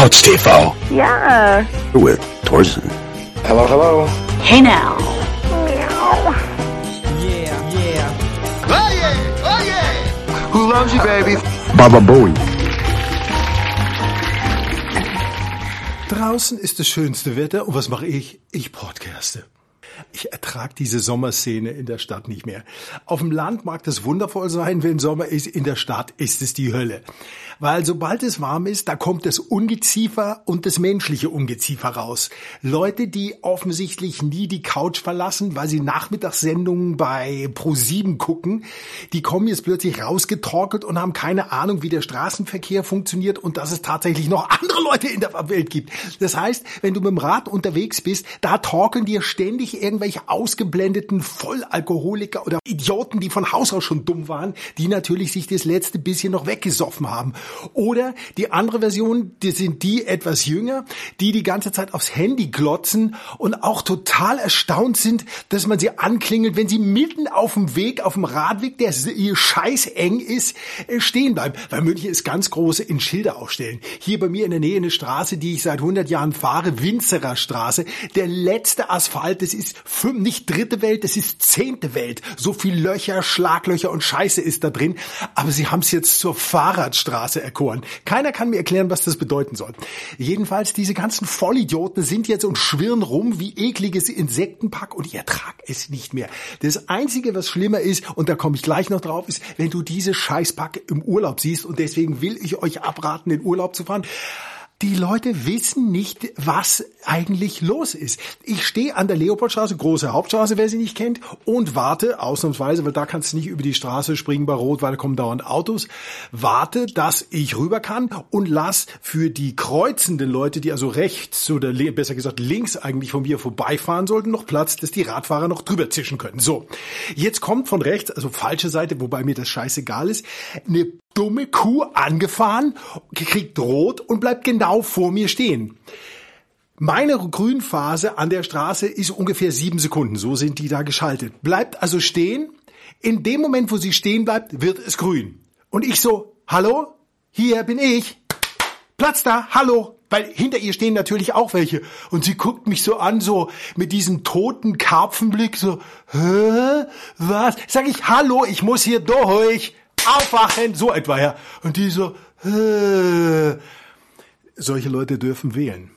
Couch TV Ja. with Torsten. Hello, hello. Hey now. Who loves you, baby? Baba Bowie. Draußen ist das schönste Wetter und was mache ich? Ich podcaste. Ich ertrag diese Sommerszene in der Stadt nicht mehr. Auf dem Land mag das wundervoll sein, wenn Sommer ist, in der Stadt ist es die Hölle. Weil sobald es warm ist, da kommt das Ungeziefer und das menschliche Ungeziefer raus. Leute, die offensichtlich nie die Couch verlassen, weil sie Nachmittagssendungen bei Pro7 gucken, die kommen jetzt plötzlich rausgetorkelt und haben keine Ahnung, wie der Straßenverkehr funktioniert und dass es tatsächlich noch andere Leute in der Welt gibt. Das heißt, wenn du mit dem Rad unterwegs bist, da torkeln dir ständig irgendwelche ausgeblendeten Vollalkoholiker oder Idioten, die von Haus aus schon dumm waren, die natürlich sich das letzte bisschen noch weggesoffen haben. Oder die andere Version, die sind die etwas jünger, die die ganze Zeit aufs Handy glotzen und auch total erstaunt sind, dass man sie anklingelt, wenn sie mitten auf dem Weg, auf dem Radweg, der ihr scheiß eng ist, äh, stehen bleiben. Weil München ist ganz große in Schilder aufstellen. Hier bei mir in der Nähe eine Straße, die ich seit 100 Jahren fahre, Winzerer Straße. Der letzte Asphalt, das ist fünf, nicht dritte Welt, das ist zehnte Welt. So viel Löcher, Schlaglöcher und Scheiße ist da drin. Aber sie haben es jetzt zur Fahrradstraße erkoren. Keiner kann mir erklären, was das bedeuten soll. Jedenfalls, diese ganzen Vollidioten sind jetzt und schwirren rum wie ekliges Insektenpack und ich ertrag es nicht mehr. Das Einzige, was schlimmer ist, und da komme ich gleich noch drauf, ist, wenn du diese Scheißpack im Urlaub siehst und deswegen will ich euch abraten, in Urlaub zu fahren. Die Leute wissen nicht, was eigentlich los ist. Ich stehe an der Leopoldstraße, große Hauptstraße, wer sie nicht kennt, und warte, ausnahmsweise, weil da kannst du nicht über die Straße springen bei Rot, weil da kommen dauernd Autos, warte, dass ich rüber kann und lass für die kreuzenden Leute, die also rechts oder besser gesagt links eigentlich von mir vorbeifahren sollten, noch Platz, dass die Radfahrer noch drüber zischen können. So, jetzt kommt von rechts, also falsche Seite, wobei mir das scheißegal ist, eine dumme Kuh angefahren, kriegt rot und bleibt genau vor mir stehen. Meine Grünphase an der Straße ist ungefähr sieben Sekunden. So sind die da geschaltet. Bleibt also stehen. In dem Moment, wo sie stehen bleibt, wird es grün. Und ich so, hallo? Hier bin ich. Platz da, hallo. Weil hinter ihr stehen natürlich auch welche. Und sie guckt mich so an, so mit diesem toten Karpfenblick, so, hä? Was? Sag ich, hallo, ich muss hier durch. Aufwachen, so etwa, ja. Und die so, hä? Solche Leute dürfen wählen.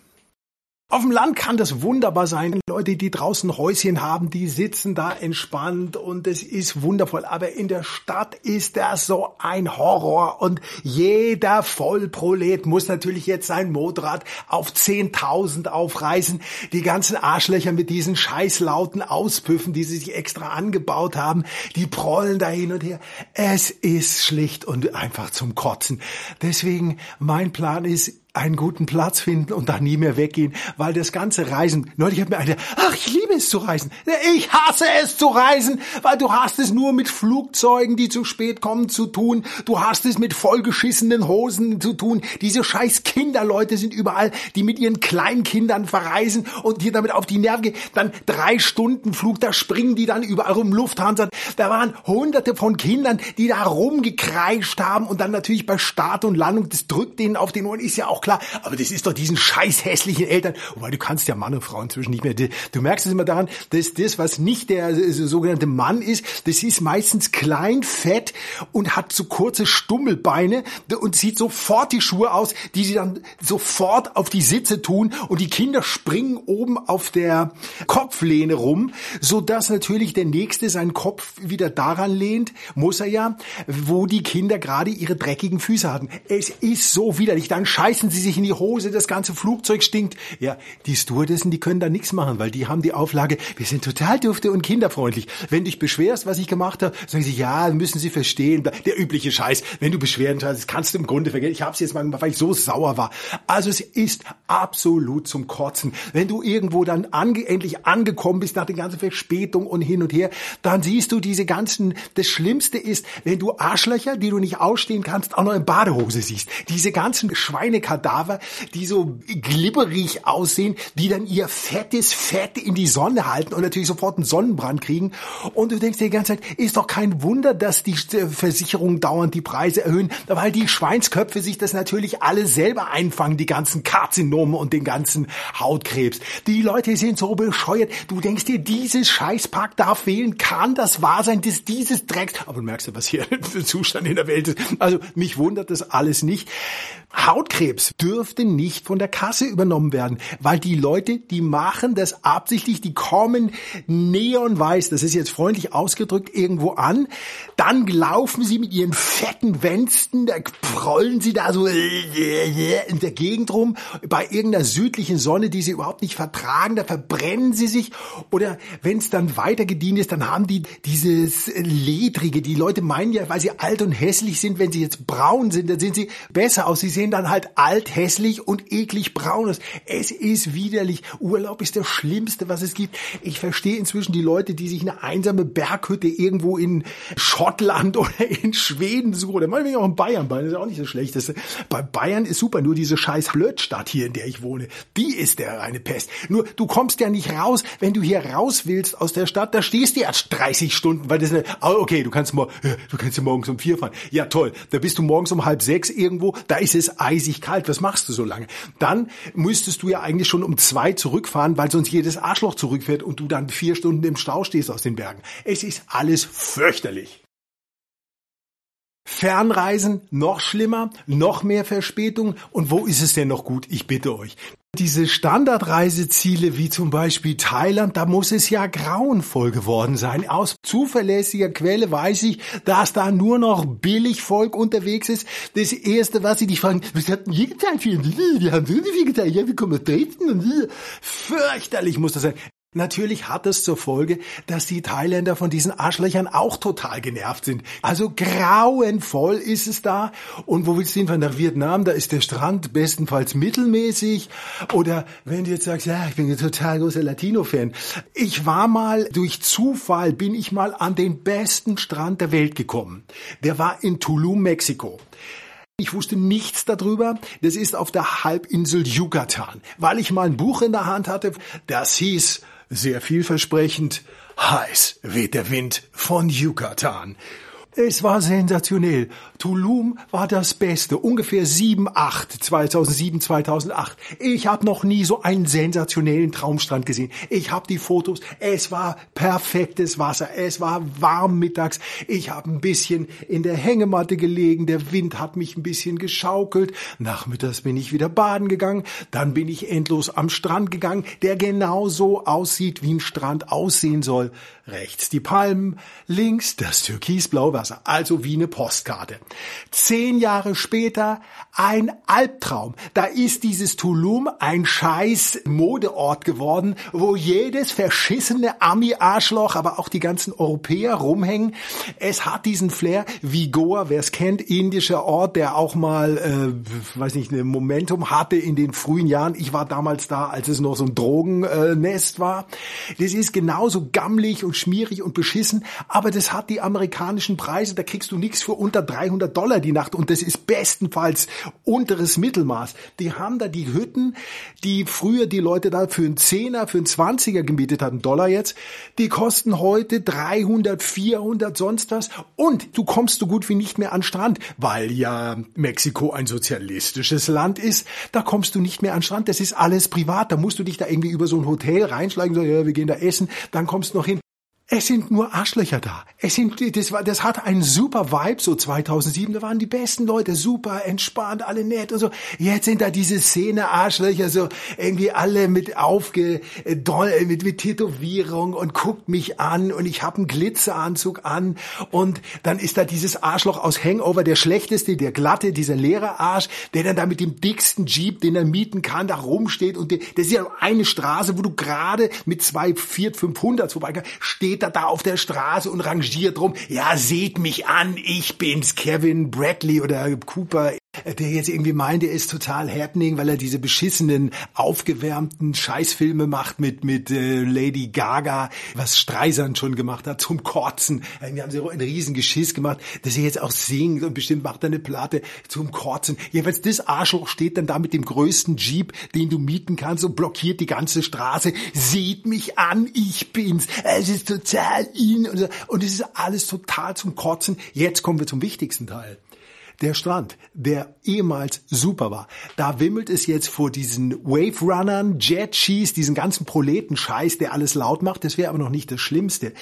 Auf dem Land kann das wunderbar sein. Leute, die draußen Häuschen haben, die sitzen da entspannt und es ist wundervoll. Aber in der Stadt ist das so ein Horror und jeder Vollprolet muss natürlich jetzt sein Motorrad auf 10.000 aufreißen. Die ganzen Arschlöcher mit diesen scheißlauten Auspüffen, die sie sich extra angebaut haben, die prollen da hin und her. Es ist schlicht und einfach zum Kotzen. Deswegen mein Plan ist, einen guten Platz finden und dann nie mehr weggehen, weil das ganze Reisen, neulich hat mir einer, ach, ich liebe es zu reisen. Ich hasse es zu reisen, weil du hast es nur mit Flugzeugen, die zu spät kommen, zu tun. Du hast es mit vollgeschissenen Hosen zu tun. Diese scheiß Kinderleute sind überall, die mit ihren Kleinkindern verreisen und dir damit auf die Nerven gehen. Dann drei Stunden Flug, da springen die dann überall rum, Lufthansa. Da waren hunderte von Kindern, die da rumgekreischt haben und dann natürlich bei Start und Landung, das drückt denen auf den Ohren, ist ja auch klar, aber das ist doch diesen scheiß hässlichen Eltern, wobei du kannst ja Mann und Frau inzwischen nicht mehr, du merkst es immer daran, dass das, was nicht der sogenannte Mann ist, das ist meistens klein, fett und hat so kurze Stummelbeine und sieht sofort die Schuhe aus, die sie dann sofort auf die Sitze tun und die Kinder springen oben auf der Kopflehne rum, so dass natürlich der Nächste seinen Kopf wieder daran lehnt, muss er ja, wo die Kinder gerade ihre dreckigen Füße hatten. Es ist so widerlich, dann scheißen sie sich in die Hose, das ganze Flugzeug stinkt. Ja, die Stewardessen, die können da nichts machen, weil die haben die Auflage, wir sind total dürfte und kinderfreundlich. Wenn dich beschwerst, was ich gemacht habe, sagen sie, ja, müssen sie verstehen. Der übliche Scheiß, wenn du Beschwerden hast, das kannst du im Grunde vergessen. Ich habe es jetzt mal gemacht, weil ich so sauer war. Also es ist absolut zum Kotzen. Wenn du irgendwo dann ange endlich angekommen bist nach den ganzen Verspätungen und hin und her, dann siehst du diese ganzen, das Schlimmste ist, wenn du Arschlöcher, die du nicht ausstehen kannst, auch noch in Badehose siehst. Diese ganzen Schweinekadaver, die so glibberig aussehen, die dann ihr fettes Fett in die Sonne Sonne halten und natürlich sofort einen Sonnenbrand kriegen. Und du denkst dir die ganze Zeit, ist doch kein Wunder, dass die Versicherungen dauernd die Preise erhöhen, weil die Schweinsköpfe sich das natürlich alle selber einfangen, die ganzen Karzinomen und den ganzen Hautkrebs. Die Leute sind so bescheuert. Du denkst dir, dieses Scheißpack darf wählen, kann das wahr sein, dass dieses Drecks... Aber du merkst ja, was hier für Zustand in der Welt ist. Also mich wundert das alles nicht. Hautkrebs dürfte nicht von der Kasse übernommen werden, weil die Leute, die machen das absichtlich, die kommen neonweiß, das ist jetzt freundlich ausgedrückt, irgendwo an, dann laufen sie mit ihren fetten Wänsten, da prollen sie da so in der Gegend rum, bei irgendeiner südlichen Sonne, die sie überhaupt nicht vertragen, da verbrennen sie sich oder wenn es dann weiter gedient ist, dann haben die dieses Ledrige, die Leute meinen ja, weil sie alt und hässlich sind, wenn sie jetzt braun sind, dann sind sie besser aus, sie sehen dann halt alt, hässlich und eklig braun aus. Es ist widerlich. Urlaub ist das Schlimmste, was es gibt. Ich verstehe inzwischen die Leute, die sich eine einsame Berghütte irgendwo in Schottland oder in Schweden suchen oder meinetwegen auch in Bayern. Bayern ist auch nicht so schlecht. Das, bei Bayern ist super. Nur diese scheiß Blödstadt hier, in der ich wohne, die ist der reine Pest. Nur du kommst ja nicht raus, wenn du hier raus willst aus der Stadt, da stehst du erst 30 Stunden, weil das eine, okay, du kannst mal, du kannst morgens um vier fahren. Ja toll, da bist du morgens um halb sechs irgendwo, da ist es eisig kalt, was machst du so lange? Dann müsstest du ja eigentlich schon um zwei zurückfahren, weil sonst jedes Arschloch zurückfährt und du dann vier Stunden im Stau stehst aus den Bergen. Es ist alles fürchterlich. Fernreisen noch schlimmer, noch mehr Verspätung. Und wo ist es denn noch gut? Ich bitte euch. Diese Standardreiseziele wie zum Beispiel Thailand, da muss es ja grauenvoll geworden sein. Aus zuverlässiger Quelle weiß ich, dass da nur noch billig Volk unterwegs ist. Das Erste, was sie dich fragen, was hat denn hier gezahlt für Die haben so viel gezahlt. Ja, wie kommen wir Dresden? Fürchterlich muss das sein. Natürlich hat es zur Folge, dass die Thailänder von diesen Arschlöchern auch total genervt sind. Also grauenvoll ist es da. Und wo willst du hinfahren? Nach Vietnam, da ist der Strand bestenfalls mittelmäßig. Oder wenn du jetzt sagst, ja, ich bin ein total großer Latino-Fan. Ich war mal, durch Zufall bin ich mal an den besten Strand der Welt gekommen. Der war in Tulum, Mexiko. Ich wusste nichts darüber. Das ist auf der Halbinsel Yucatan, weil ich mal ein Buch in der Hand hatte, das hieß sehr vielversprechend, heiß weht der Wind von Yucatan. Es war sensationell. Tulum war das Beste. Ungefähr 7, 8, 2007, 2008. Ich habe noch nie so einen sensationellen Traumstrand gesehen. Ich habe die Fotos. Es war perfektes Wasser. Es war warm mittags. Ich habe ein bisschen in der Hängematte gelegen. Der Wind hat mich ein bisschen geschaukelt. Nachmittags bin ich wieder baden gegangen. Dann bin ich endlos am Strand gegangen, der genau so aussieht, wie ein Strand aussehen soll. Rechts die Palmen, links das türkisblaue Wasser, also wie eine Postkarte. Zehn Jahre später ein Albtraum. Da ist dieses Tulum ein scheiß Modeort geworden, wo jedes verschissene Ami-Arschloch, aber auch die ganzen Europäer rumhängen. Es hat diesen Flair wie Goa, wer es kennt, indischer Ort, der auch mal, äh, weiß nicht, ein Momentum hatte in den frühen Jahren. Ich war damals da, als es noch so ein Drogennest war. Das ist genauso gammelig und schmierig und beschissen, aber das hat die amerikanischen Preise, da kriegst du nichts für unter 300 Dollar die Nacht. Und das ist bestenfalls unteres Mittelmaß. Die haben da die Hütten, die früher die Leute da für einen Zehner, für einen Zwanziger gemietet hatten, Dollar jetzt, die kosten heute 300, 400, sonst was. Und du kommst so gut wie nicht mehr an Strand, weil ja Mexiko ein sozialistisches Land ist, da kommst du nicht mehr an Strand, das ist alles privat, da musst du dich da irgendwie über so ein Hotel reinschlagen, so, ja, wir gehen da essen, dann kommst du noch hin. Es sind nur Arschlöcher da. Es sind, das war, das hat einen super Vibe, so 2007. Da waren die besten Leute, super entspannt, alle nett und so. Jetzt sind da diese Szene Arschlöcher, so irgendwie alle mit aufge, doll, mit, mit Tätowierung und guckt mich an und ich habe einen Glitzeranzug an und dann ist da dieses Arschloch aus Hangover, der schlechteste, der glatte, dieser leere Arsch, der dann da mit dem dicksten Jeep, den er mieten kann, da rumsteht und der, das ist ja eine Straße, wo du gerade mit zwei, vier, 500 vorbei steht steht er da auf der Straße und rangiert rum. Ja, seht mich an, ich bin's, Kevin Bradley oder Cooper. Der jetzt irgendwie meint, er ist total happening, weil er diese beschissenen, aufgewärmten Scheißfilme macht mit, mit äh, Lady Gaga, was Streisand schon gemacht hat, zum Kotzen. Irgendwie haben sie einen riesen Geschiss gemacht, dass er jetzt auch singt und bestimmt macht er eine Platte zum Kotzen. Jedenfalls das Arschloch steht dann da mit dem größten Jeep, den du mieten kannst und blockiert die ganze Straße. Seht mich an, ich bin's. Es ist total in und, und es ist alles total zum Kotzen. Jetzt kommen wir zum wichtigsten Teil. Der Strand, der ehemals super war, da wimmelt es jetzt vor diesen Wave Runnern, Jet Skis, diesen ganzen Proletenscheiß, der alles laut macht. Das wäre aber noch nicht das Schlimmste.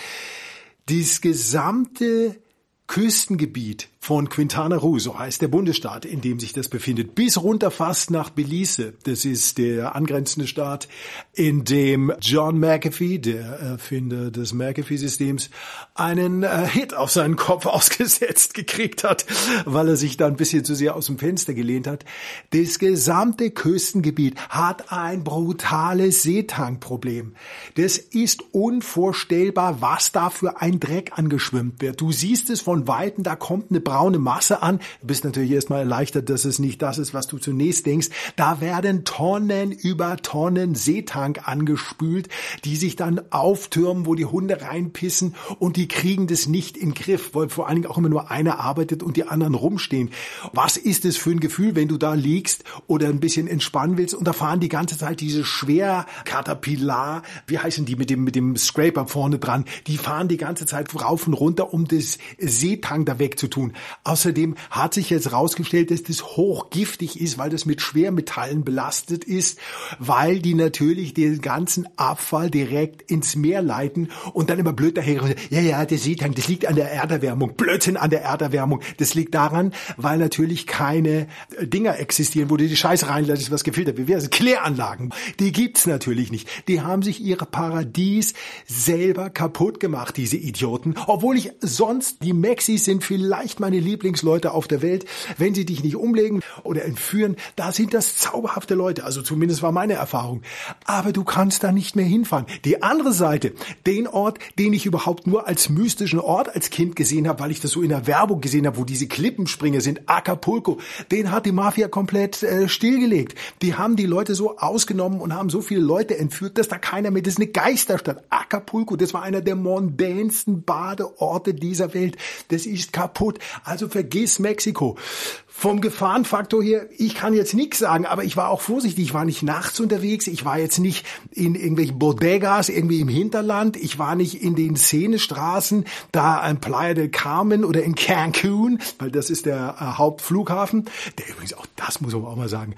Dieses gesamte Küstengebiet von Quintana Roo, so heißt der Bundesstaat, in dem sich das befindet, bis runter fast nach Belize. Das ist der angrenzende Staat, in dem John McAfee, der Erfinder des McAfee-Systems, einen äh, Hit auf seinen Kopf ausgesetzt gekriegt hat, weil er sich da ein bisschen zu sehr aus dem Fenster gelehnt hat. Das gesamte Küstengebiet hat ein brutales Seetankproblem. Das ist unvorstellbar, was da für ein Dreck angeschwimmt wird. Du siehst es von Weitem, da kommt eine braune Masse an. Du bist natürlich erstmal erleichtert, dass es nicht das ist, was du zunächst denkst. Da werden Tonnen über Tonnen Seetank angespült, die sich dann auftürmen, wo die Hunde reinpissen und die kriegen das nicht in Griff, weil vor allen Dingen auch immer nur einer arbeitet und die anderen rumstehen. Was ist es für ein Gefühl, wenn du da liegst oder ein bisschen entspannen willst und da fahren die ganze Zeit diese schwer Caterpillar, wie heißen die mit dem, mit dem Scraper vorne dran, die fahren die ganze Zeit rauf und runter, um das Seetank da wegzutun. Außerdem hat sich jetzt rausgestellt, dass das hochgiftig ist, weil das mit Schwermetallen belastet ist, weil die natürlich den ganzen Abfall direkt ins Meer leiten und dann immer blöd daher, ja, ja, der Seetank, das liegt an der Erderwärmung, Blödsinn an der Erderwärmung. Das liegt daran, weil natürlich keine äh, Dinger existieren, wo du die Scheiße reinlässt, was gefiltert wird. Heißt Kläranlagen. Die gibt's natürlich nicht. Die haben sich ihre Paradies selber kaputt gemacht, diese Idioten. Obwohl ich sonst, die Maxis sind vielleicht meine Lieblingsleute auf der Welt. Wenn sie dich nicht umlegen oder entführen, da sind das zauberhafte Leute. Also zumindest war meine Erfahrung. Aber du kannst da nicht mehr hinfahren. Die andere Seite, den Ort, den ich überhaupt nur als mystischen Ort als Kind gesehen habe, weil ich das so in der Werbung gesehen habe, wo diese Klippenspringer sind, Acapulco, den hat die Mafia komplett äh, stillgelegt. Die haben die Leute so ausgenommen und haben so viele Leute entführt, dass da keiner mehr, das ist eine Geisterstadt. Acapulco, das war einer der mondänsten Badeorte dieser Welt. Das ist kaputt. Also vergiss Mexiko. Vom Gefahrenfaktor her, ich kann jetzt nichts sagen, aber ich war auch vorsichtig. Ich war nicht nachts unterwegs, ich war jetzt nicht in irgendwelchen Bodegas irgendwie im Hinterland, ich war nicht in den Szenestraßen, da an Playa del Carmen oder in Cancun, weil das ist der äh, Hauptflughafen. Der übrigens, auch das muss man auch mal sagen,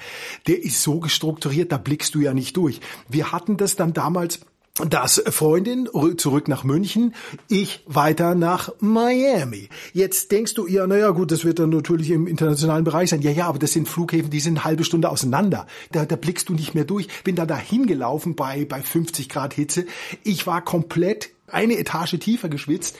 der ist so gestrukturiert, da blickst du ja nicht durch. Wir hatten das dann damals das Freundin zurück nach München, ich weiter nach Miami. Jetzt denkst du, ja, naja, gut, das wird dann natürlich im internationalen Bereich sein. Ja, ja, aber das sind Flughäfen, die sind eine halbe Stunde auseinander. Da, da blickst du nicht mehr durch. Bin da dahin gelaufen bei, bei 50 Grad Hitze. Ich war komplett eine Etage tiefer geschwitzt.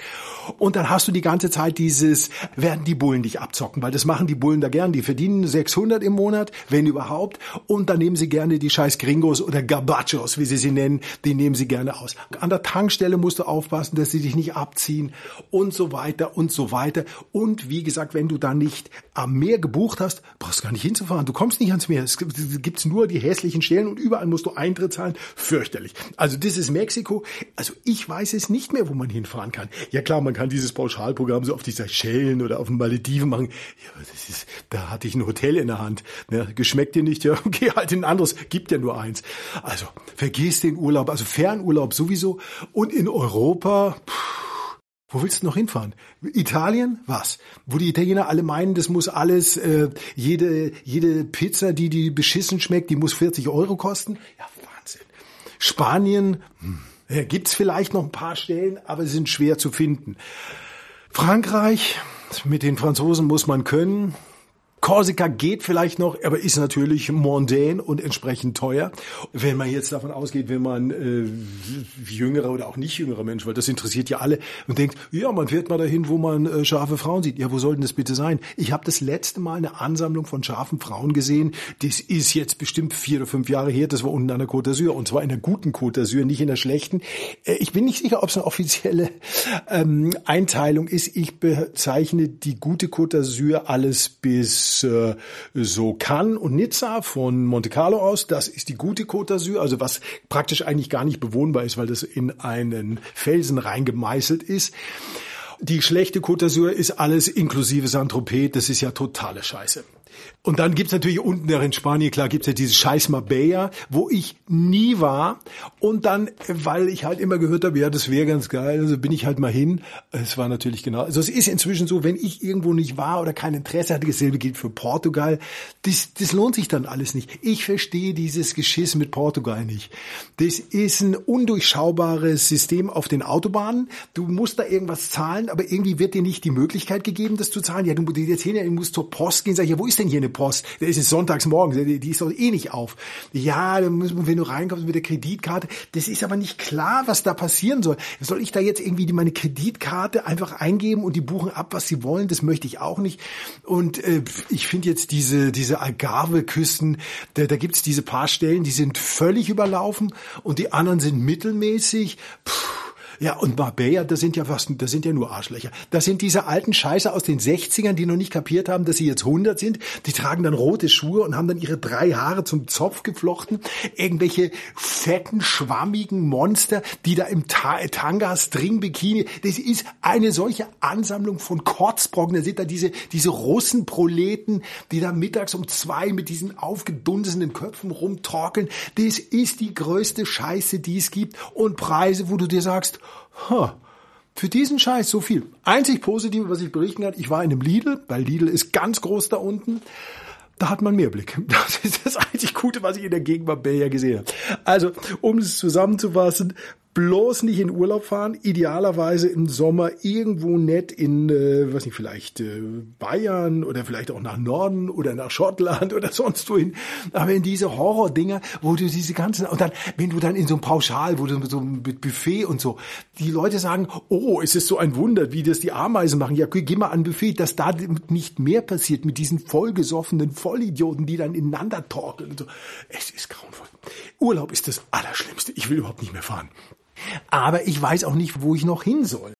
Und dann hast du die ganze Zeit dieses, werden die Bullen dich abzocken, weil das machen die Bullen da gern, die verdienen 600 im Monat, wenn überhaupt, und dann nehmen sie gerne die scheiß Gringos oder Gabachos, wie sie sie nennen, die nehmen sie gerne aus. An der Tankstelle musst du aufpassen, dass sie dich nicht abziehen. Und so weiter und so weiter. Und wie gesagt, wenn du da nicht am Meer gebucht hast, brauchst du gar nicht hinzufahren, du kommst nicht ans Meer, es gibt nur die hässlichen Stellen und überall musst du Eintritt zahlen, fürchterlich. Also das ist Mexiko, also ich weiß es nicht mehr, wo man hinfahren kann. Ja klar, man kann dieses Pauschalprogramm so auf die Seychellen oder auf den Malediven machen. Ja, aber das ist, da hatte ich ein Hotel in der Hand. Ne? Geschmeckt dir nicht, ja, geh halt in ein anderes, gibt ja nur eins. Also vergiss den Urlaub, also Fernurlaub sowieso. Und in Europa, pff, wo willst du noch hinfahren? Italien? Was? Wo die Italiener alle meinen, das muss alles, äh, jede, jede Pizza, die die beschissen schmeckt, die muss 40 Euro kosten? Ja, Wahnsinn. Spanien? Hm. Ja, gibt's vielleicht noch ein paar Stellen, aber sie sind schwer zu finden. Frankreich, mit den Franzosen muss man können. Korsika geht vielleicht noch, aber ist natürlich mondän und entsprechend teuer. Wenn man jetzt davon ausgeht, wenn man äh, jüngere oder auch nicht jüngere Mensch, weil das interessiert ja alle und denkt, ja, man fährt mal dahin, wo man äh, scharfe Frauen sieht. Ja, wo soll denn das bitte sein? Ich habe das letzte Mal eine Ansammlung von scharfen Frauen gesehen. Das ist jetzt bestimmt vier oder fünf Jahre her. Das war unten an der Côte d'Azur und zwar in der guten Côte d'Azur, nicht in der schlechten. Äh, ich bin nicht sicher, ob es eine offizielle ähm, Einteilung ist. Ich bezeichne die gute Côte d'Azur alles bis ist äh, so Cannes und Nizza von Monte Carlo aus. Das ist die gute Côte d'Azur, also was praktisch eigentlich gar nicht bewohnbar ist, weil das in einen Felsen reingemeißelt ist. Die schlechte Côte d'Azur ist alles inklusive Saint-Tropez. Das ist ja totale Scheiße. Und dann gibt's natürlich unten in Spanien, klar, gibt's ja diese scheiß Marbella, wo ich nie war. Und dann, weil ich halt immer gehört habe, ja, das wäre ganz geil, also bin ich halt mal hin. Es war natürlich genau. Also es ist inzwischen so, wenn ich irgendwo nicht war oder kein Interesse hatte, dasselbe gilt für Portugal, das, das lohnt sich dann alles nicht. Ich verstehe dieses Geschiss mit Portugal nicht. Das ist ein undurchschaubares System auf den Autobahnen. Du musst da irgendwas zahlen, aber irgendwie wird dir nicht die Möglichkeit gegeben, das zu zahlen. Ja, du jetzt hin, du musst zur Post gehen, sag ich, ja, wo ist denn hier eine Post? Da ist es sonntags morgens, die, die ist doch eh nicht auf. Ja, dann muss man, wenn du reinkommst mit der Kreditkarte, das ist aber nicht klar, was da passieren soll. Soll ich da jetzt irgendwie meine Kreditkarte einfach eingeben und die buchen ab, was sie wollen? Das möchte ich auch nicht. Und äh, ich finde jetzt diese, diese Algarve-Küsten, da, da gibt's diese paar Stellen, die sind völlig überlaufen und die anderen sind mittelmäßig. Puh ja, und Marbella, das sind ja fast, das sind ja nur Arschlöcher. Das sind diese alten Scheiße aus den 60ern, die noch nicht kapiert haben, dass sie jetzt 100 sind. Die tragen dann rote Schuhe und haben dann ihre drei Haare zum Zopf geflochten. Irgendwelche fetten, schwammigen Monster, die da im Ta Tanga, String, Bikini. Das ist eine solche Ansammlung von Kotzbrocken. Da sind da diese, diese Russenproleten, die da mittags um zwei mit diesen aufgedunsenen Köpfen rumtorkeln. Das ist die größte Scheiße, die es gibt. Und Preise, wo du dir sagst, huh, für diesen Scheiß so viel. Einzig Positive, was ich berichten kann, ich war in einem Lidl, weil Lidl ist ganz groß da unten. Da hat man mehr Blick. Das ist das einzig Gute, was ich in der Gegend Marbella gesehen habe. Also, um es zusammenzufassen, bloß nicht in Urlaub fahren, idealerweise im Sommer irgendwo nett in, äh, was nicht, vielleicht äh, Bayern oder vielleicht auch nach Norden oder nach Schottland oder sonst wohin. Aber in diese Horrordinger, wo du diese ganzen, und dann, wenn du dann in so einem Pauschal, wo du so mit Buffet und so, die Leute sagen, oh, es ist so ein Wunder, wie das die Ameisen machen. Ja, geh mal an Buffet, dass da nicht mehr passiert mit diesen vollgesoffenen Vollidioten, die dann ineinander torkeln und so. Es ist grauenvoll. Urlaub ist das Allerschlimmste. Ich will überhaupt nicht mehr fahren. Aber ich weiß auch nicht, wo ich noch hin soll.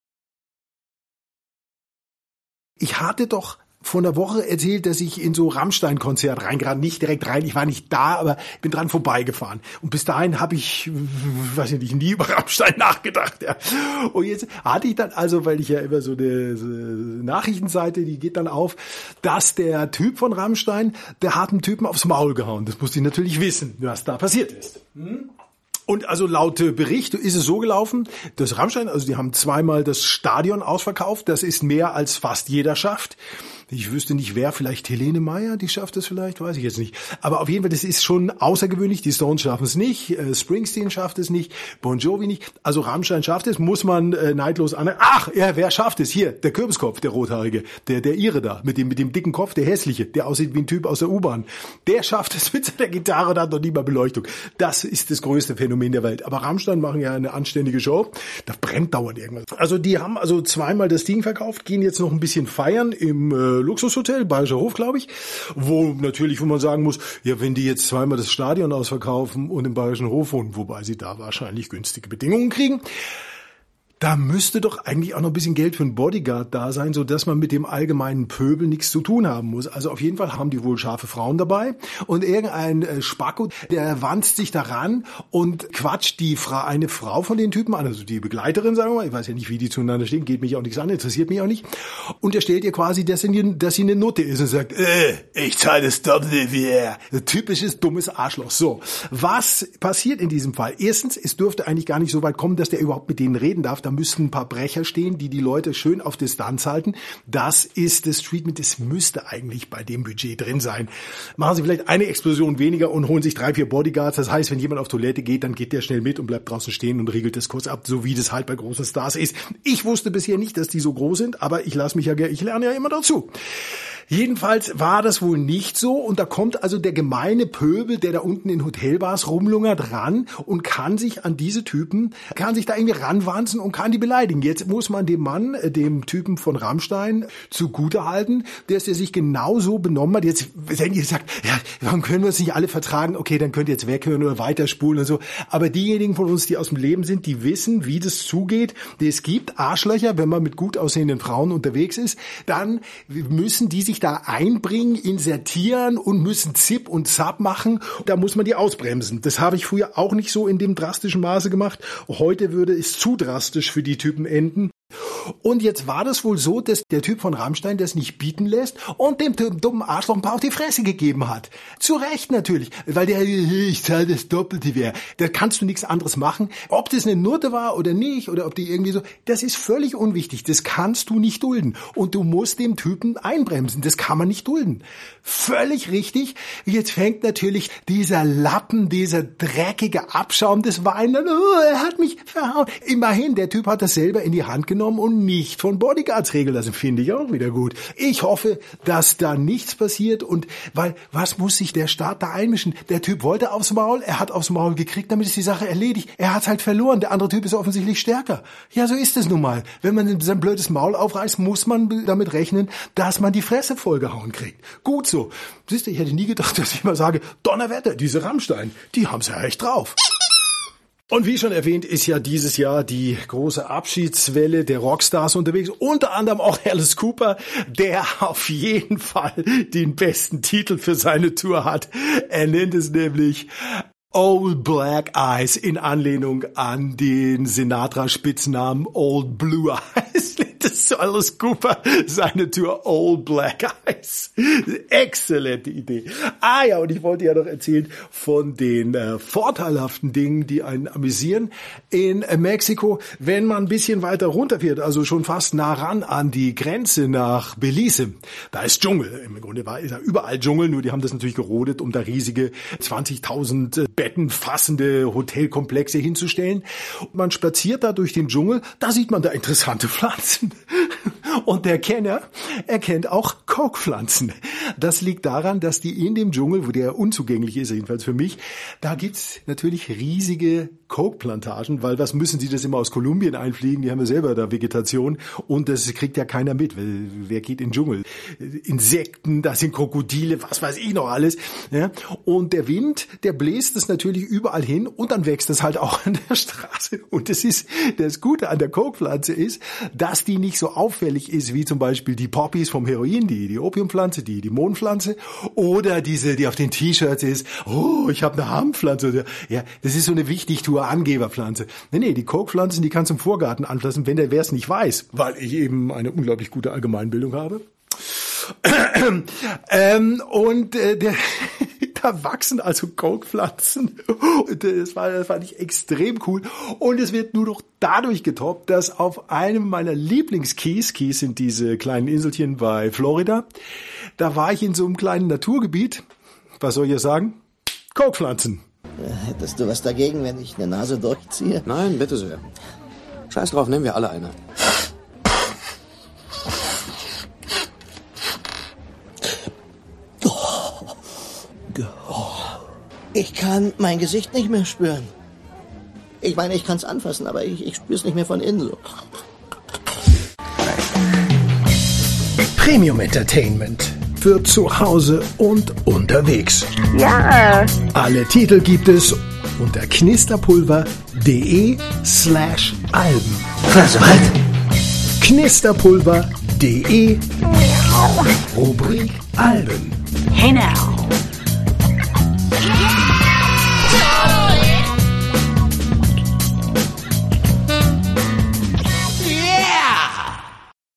Ich hatte doch vor einer Woche erzählt, dass ich in so Rammstein-Konzert rein, gerade nicht direkt rein, ich war nicht da, aber bin dran vorbeigefahren. Und bis dahin habe ich, weiß ich nicht, nie über Rammstein nachgedacht. Ja. Und jetzt hatte ich dann also, weil ich ja immer so eine, so eine Nachrichtenseite, die geht dann auf, dass der Typ von Rammstein, der hat einen Typen aufs Maul gehauen. Das musste ich natürlich wissen, was da passiert ist. Hm? Und also laut Bericht ist es so gelaufen, dass Rammstein, also die haben zweimal das Stadion ausverkauft, das ist mehr als fast jeder schafft. Ich wüsste nicht, wer, vielleicht Helene Meyer, die schafft es vielleicht, weiß ich jetzt nicht. Aber auf jeden Fall, das ist schon außergewöhnlich. Die Stones schaffen es nicht, äh, Springsteen schafft es nicht, Bon Jovi nicht. Also Rammstein schafft es, muss man äh, neidlos an. Ach, ja, wer schafft es? Hier, der Kürbiskopf, der Rothaarige, der, der Ire da, mit dem, mit dem dicken Kopf, der hässliche, der aussieht wie ein Typ aus der U-Bahn. Der schafft es mit seiner Gitarre und hat noch nie mal Beleuchtung. Das ist das größte Phänomen der Welt. Aber Rammstein machen ja eine anständige Show. Da brennt dauernd irgendwas. Also die haben also zweimal das Ding verkauft, gehen jetzt noch ein bisschen feiern im äh, Luxushotel, Bayerischer Hof, glaube ich, wo natürlich, wo man sagen muss, ja, wenn die jetzt zweimal das Stadion ausverkaufen und im Bayerischen Hof wohnen, wobei sie da wahrscheinlich günstige Bedingungen kriegen, da müsste doch eigentlich auch noch ein bisschen Geld für einen Bodyguard da sein, so dass man mit dem allgemeinen Pöbel nichts zu tun haben muss. Also auf jeden Fall haben die wohl scharfe Frauen dabei und irgendein äh, Spacko, der wanzt sich daran und quatscht die Fra eine Frau von den Typen an, also die Begleiterin, sagen wir mal, ich weiß ja nicht, wie die zueinander stehen, geht mich auch nichts an, interessiert mich auch nicht. Und er stellt ihr quasi, dass sie, dass sie eine Nutte ist und sagt, äh, ich zahle das Doppelte wie er. Typisches dummes Arschloch. So, was passiert in diesem Fall? Erstens, es dürfte eigentlich gar nicht so weit kommen, dass der überhaupt mit denen reden darf. Müssten ein paar Brecher stehen, die die Leute schön auf Distanz halten. Das ist das Treatment. Das müsste eigentlich bei dem Budget drin sein. Machen Sie vielleicht eine Explosion weniger und holen sich drei, vier Bodyguards. Das heißt, wenn jemand auf Toilette geht, dann geht der schnell mit und bleibt draußen stehen und regelt das kurz ab, so wie das halt bei großen Stars ist. Ich wusste bisher nicht, dass die so groß sind, aber ich lasse mich ja, ich lerne ja immer dazu. Jedenfalls war das wohl nicht so und da kommt also der gemeine Pöbel, der da unten in Hotelbars rumlungert, ran und kann sich an diese Typen, kann sich da irgendwie ranwanzen und kann die beleidigen. Jetzt muss man dem Mann, äh, dem Typen von Rammstein, zugute halten, dass er sich genauso benommen hat. Jetzt, wenn ihr sagt, ja, warum können wir uns nicht alle vertragen? Okay, dann könnt ihr jetzt weghören oder weiterspulen und so. Aber diejenigen von uns, die aus dem Leben sind, die wissen, wie das zugeht. Es gibt Arschlöcher, wenn man mit gut aussehenden Frauen unterwegs ist, dann müssen die sich sich da einbringen, insertieren und müssen Zip und Zap machen. Da muss man die ausbremsen. Das habe ich früher auch nicht so in dem drastischen Maße gemacht. Heute würde es zu drastisch für die Typen enden. Und jetzt war das wohl so, dass der Typ von Rammstein das nicht bieten lässt und dem dummen Arschloch ein paar auf die Fresse gegeben hat. Zu Recht natürlich, weil der, ich zahle das Doppelte wäre. Da kannst du nichts anderes machen. Ob das eine Note war oder nicht, oder ob die irgendwie so, das ist völlig unwichtig. Das kannst du nicht dulden. Und du musst dem Typen einbremsen. Das kann man nicht dulden. Völlig richtig. Jetzt fängt natürlich dieser Lappen, dieser dreckige Abschaum des Weins an. Oh, er hat mich verhauen. Immerhin, der Typ hat das selber in die Hand genommen und nicht von Bodyguards regeln lassen. Finde ich auch wieder gut. Ich hoffe, dass da nichts passiert und weil was muss sich der Staat da einmischen? Der Typ wollte aufs Maul, er hat aufs Maul gekriegt, damit ist die Sache erledigt. Er hat halt verloren. Der andere Typ ist offensichtlich stärker. Ja, so ist es nun mal. Wenn man sein blödes Maul aufreißt, muss man damit rechnen, dass man die Fresse vollgehauen kriegt. Gut so. Siehst du, ich hätte nie gedacht, dass ich mal sage, Donnerwetter, diese Rammstein, die haben's ja echt drauf. Und wie schon erwähnt, ist ja dieses Jahr die große Abschiedswelle der Rockstars unterwegs. Unter anderem auch Alice Cooper, der auf jeden Fall den besten Titel für seine Tour hat. Er nennt es nämlich Old Black Eyes in Anlehnung an den Sinatra-Spitznamen Old Blue Eyes. Ist Alice Cooper, seine Tour Old Black Eyes. Exzellente Idee. Ah ja, und ich wollte ja noch erzählen von den äh, vorteilhaften Dingen, die einen amüsieren in äh, Mexiko, wenn man ein bisschen weiter runterfährt, also schon fast nah ran an die Grenze nach Belize. Da ist Dschungel. Im Grunde war ist ja überall Dschungel, nur die haben das natürlich gerodet, um da riesige 20.000 Betten fassende Hotelkomplexe hinzustellen. Man spaziert da durch den Dschungel, da sieht man da interessante Pflanzen. Und der Kenner erkennt auch Kokpflanzen. Das liegt daran, dass die in dem Dschungel, wo der unzugänglich ist, jedenfalls für mich, da gibt's natürlich riesige Kokplantagen, weil was müssen sie das immer aus Kolumbien einfliegen? Die haben ja selber da Vegetation und das kriegt ja keiner mit, weil wer geht in den Dschungel? Insekten, da sind Krokodile, was weiß ich noch alles. Ja? Und der Wind, der bläst es natürlich überall hin und dann wächst es halt auch an der Straße. Und das ist, das Gute an der Kokpflanze ist, dass die nicht so auffällig ist wie zum Beispiel die Poppies vom Heroin, die, die Opiumpflanze, die, die Mondpflanze oder diese, die auf den T-Shirts ist, oh, ich habe eine Harmpflanze. Ja, das ist so eine Wichtigtour Angeberpflanze. Nee, nee, die Kokpflanzen, die kannst du im Vorgarten anpflanzen, wenn der wer es nicht weiß, weil ich eben eine unglaublich gute Allgemeinbildung habe. ähm, und äh, der, da wachsen also Kokpflanzen. Das, war, das fand ich extrem cool. Und es wird nur noch dadurch getoppt, dass auf einem meiner Lieblingskeys, Keys sind diese kleinen Inselchen bei Florida, da war ich in so einem kleinen Naturgebiet. Was soll ich sagen? Kokpflanzen. Hättest du was dagegen, wenn ich eine Nase durchziehe? Nein, bitte sehr. Scheiß drauf, nehmen wir alle eine. Ich kann mein Gesicht nicht mehr spüren. Ich meine, ich kann es anfassen, aber ich, ich spüre es nicht mehr von innen so. Premium Entertainment für zu Hause und unterwegs. Ja. Alle Titel gibt es unter knisterpulver.de slash Alben. Was? Was? Knisterpulver.de Rubrik Alben. Hey now.